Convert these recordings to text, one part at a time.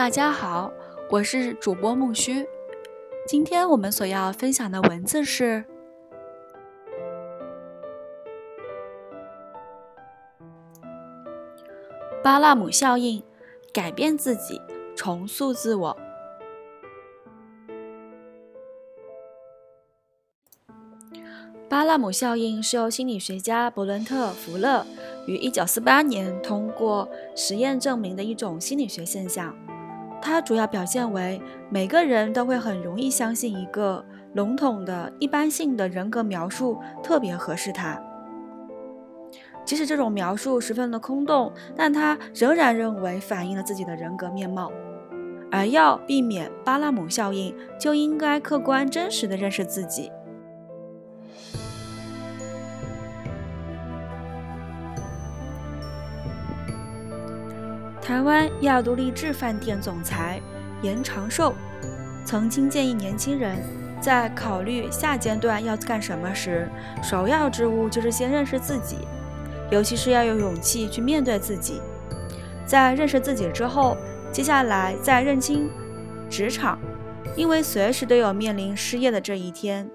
大家好，我是主播木须。今天我们所要分享的文字是巴纳姆效应，改变自己，重塑自我。巴纳姆效应是由心理学家伯伦特·福勒于1948年通过实验证明的一种心理学现象。它主要表现为每个人都会很容易相信一个笼统的一般性的人格描述特别合适他，即使这种描述十分的空洞，但他仍然认为反映了自己的人格面貌。而要避免巴拉姆效应，就应该客观真实的认识自己。台湾亚都丽志饭店总裁严长寿曾经建议年轻人，在考虑下阶段要干什么时，首要之务就是先认识自己，尤其是要有勇气去面对自己。在认识自己之后，接下来再认清职场，因为随时都有面临失业的这一天，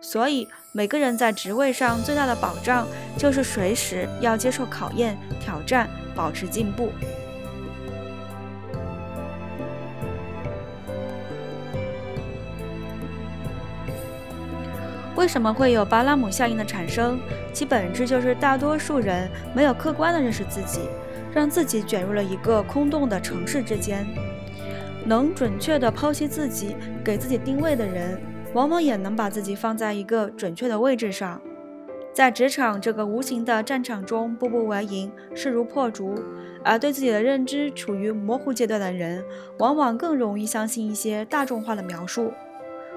所以每个人在职位上最大的保障就是随时要接受考验、挑战，保持进步。为什么会有巴拉姆效应的产生？其本质就是大多数人没有客观的认识自己，让自己卷入了一个空洞的城市之间。能准确地剖析自己、给自己定位的人，往往也能把自己放在一个准确的位置上。在职场这个无形的战场中，步步为营，势如破竹，而对自己的认知处于模糊阶段的人，往往更容易相信一些大众化的描述。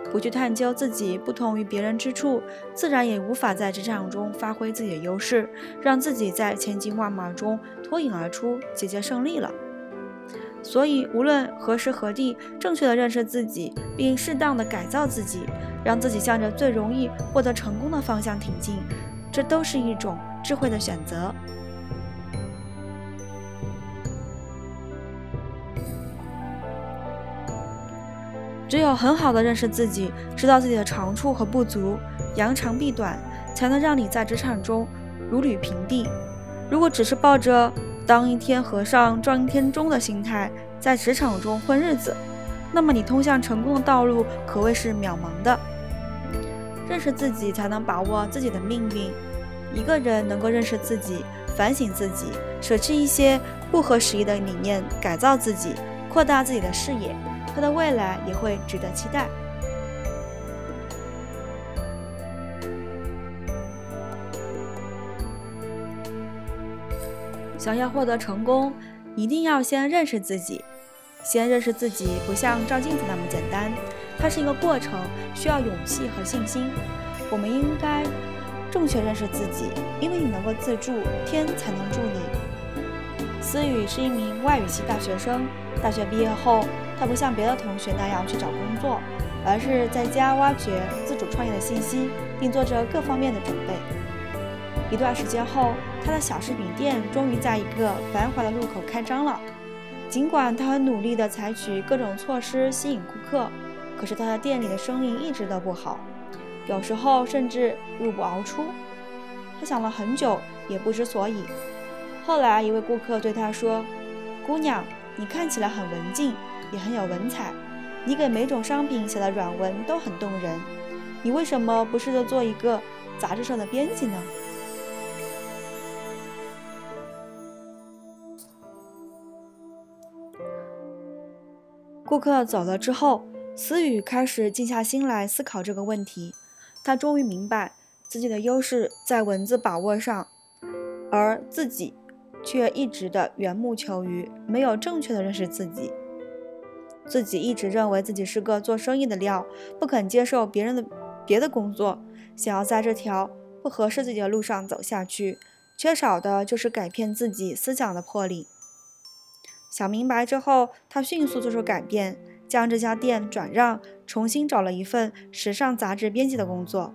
不去探究自己不同于别人之处，自然也无法在职场中发挥自己的优势，让自己在千军万马中脱颖而出，节节胜利了。所以，无论何时何地，正确的认识自己，并适当的改造自己，让自己向着最容易获得成功的方向挺进，这都是一种智慧的选择。只有很好的认识自己，知道自己的长处和不足，扬长避短，才能让你在职场中如履平地。如果只是抱着当一天和尚撞一天钟的心态在职场中混日子，那么你通向成功的道路可谓是渺茫的。认识自己，才能把握自己的命运。一个人能够认识自己，反省自己，舍弃一些不合时宜的理念，改造自己，扩大自己的视野。他的未来也会值得期待。想要获得成功，一定要先认识自己。先认识自己不像照镜子那么简单，它是一个过程，需要勇气和信心。我们应该正确认识自己，因为你能够自助，天才能助你。思雨是一名外语系大学生，大学毕业后。他不像别的同学那样去找工作，而是在家挖掘自主创业的信息，并做着各方面的准备。一段时间后，他的小饰品店终于在一个繁华的路口开张了。尽管他很努力地采取各种措施吸引顾客，可是他的店里的生意一直都不好，有时候甚至入不敷出。他想了很久，也不知所以。后来，一位顾客对他说：“姑娘，你看起来很文静。”也很有文采，你给每种商品写的软文都很动人，你为什么不试着做一个杂志社的编辑呢？顾客走了之后，思雨开始静下心来思考这个问题。他终于明白自己的优势在文字把握上，而自己却一直的缘木求鱼，没有正确的认识自己。自己一直认为自己是个做生意的料，不肯接受别人的别的工作，想要在这条不合适自己的路上走下去，缺少的就是改变自己思想的魄力。想明白之后，他迅速做出改变，将这家店转让，重新找了一份时尚杂志编辑的工作。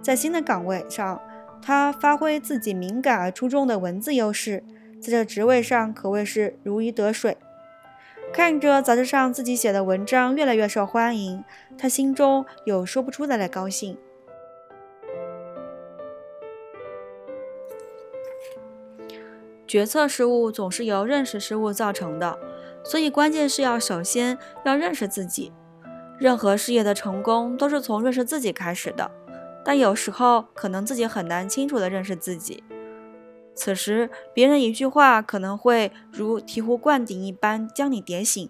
在新的岗位上，他发挥自己敏感而出众的文字优势，在这职位上可谓是如鱼得水。看着杂志上自己写的文章越来越受欢迎，他心中有说不出来的高兴。决策失误总是由认识失误造成的，所以关键是要首先要认识自己。任何事业的成功都是从认识自己开始的，但有时候可能自己很难清楚地认识自己。此时，别人一句话可能会如醍醐灌顶一般将你点醒。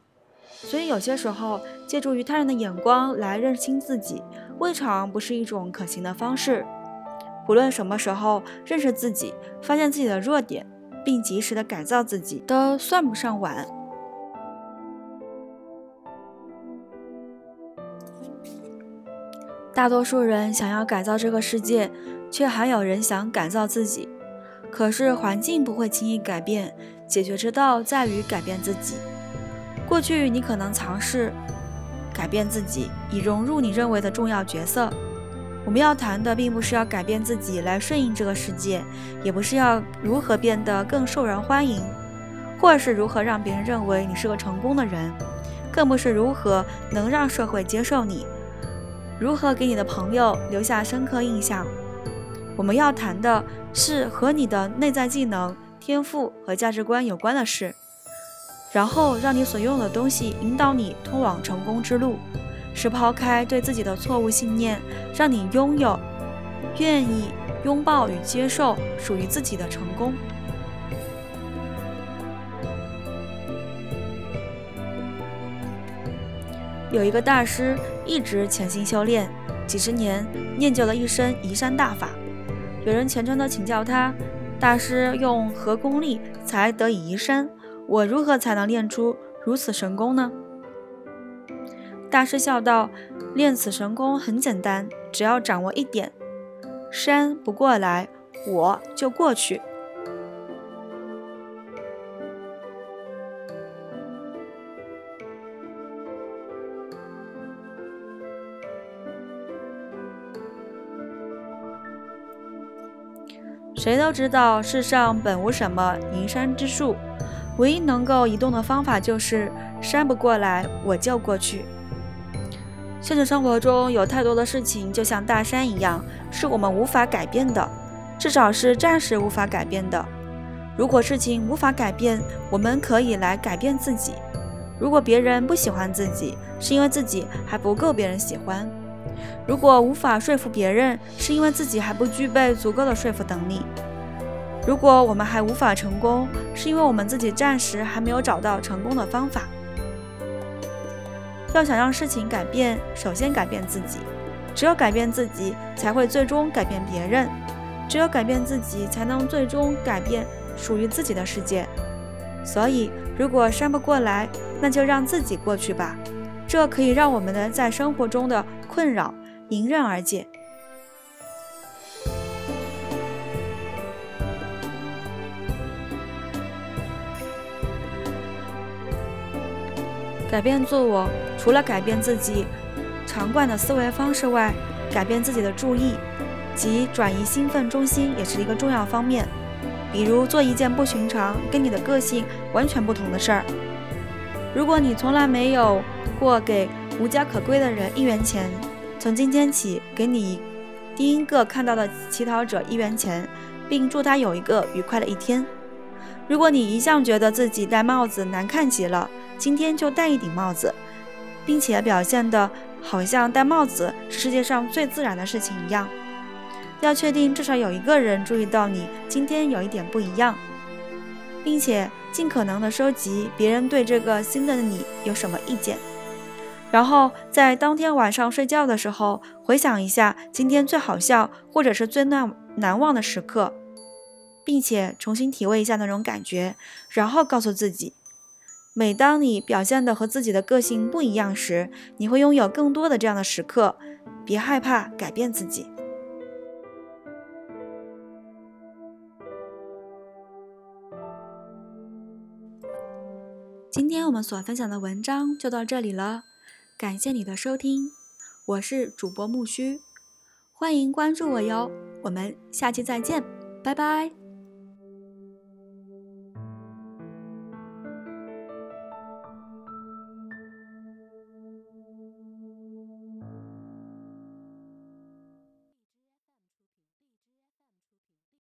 所以，有些时候借助于他人的眼光来认清自己，未尝不是一种可行的方式。不论什么时候认识自己，发现自己的弱点。并及时的改造自己，都算不上晚。大多数人想要改造这个世界，却还有人想改造自己。可是环境不会轻易改变，解决之道在于改变自己。过去你可能尝试改变自己，以融入你认为的重要角色。我们要谈的并不是要改变自己来顺应这个世界，也不是要如何变得更受人欢迎，或是如何让别人认为你是个成功的人，更不是如何能让社会接受你，如何给你的朋友留下深刻印象。我们要谈的是和你的内在技能、天赋和价值观有关的事，然后让你所拥有的东西引导你通往成功之路。是抛开对自己的错误信念，让你拥有、愿意拥抱与接受属于自己的成功。有一个大师一直潜心修炼，几十年练就了一身移山大法。有人虔诚地请教他：“大师用何功力才得以移山？我如何才能练出如此神功呢？”大师笑道：“练此神功很简单，只要掌握一点，山不过来，我就过去。谁都知道，世上本无什么移山之术，唯一能够移动的方法就是山不过来，我就过去。”现实生活中有太多的事情，就像大山一样，是我们无法改变的，至少是暂时无法改变的。如果事情无法改变，我们可以来改变自己。如果别人不喜欢自己，是因为自己还不够别人喜欢；如果无法说服别人，是因为自己还不具备足够的说服能力；如果我们还无法成功，是因为我们自己暂时还没有找到成功的方法。要想让事情改变，首先改变自己。只有改变自己，才会最终改变别人；只有改变自己，才能最终改变属于自己的世界。所以，如果山不过来，那就让自己过去吧。这可以让我们的在生活中的困扰迎刃而解。改变自我，除了改变自己常惯的思维方式外，改变自己的注意及转移兴奋中心也是一个重要方面。比如做一件不寻常、跟你的个性完全不同的事儿。如果你从来没有过给无家可归的人一元钱，从今天起给你第一个看到的乞讨者一元钱，并祝他有一个愉快的一天。如果你一向觉得自己戴帽子难看极了，今天就戴一顶帽子，并且表现的好像戴帽子是世界上最自然的事情一样。要确定至少有一个人注意到你今天有一点不一样，并且尽可能的收集别人对这个新的你有什么意见，然后在当天晚上睡觉的时候回想一下今天最好笑或者是最难难忘的时刻。并且重新体味一下那种感觉，然后告诉自己，每当你表现的和自己的个性不一样时，你会拥有更多的这样的时刻。别害怕改变自己。今天我们所分享的文章就到这里了，感谢你的收听，我是主播木须，欢迎关注我哟，我们下期再见，拜拜。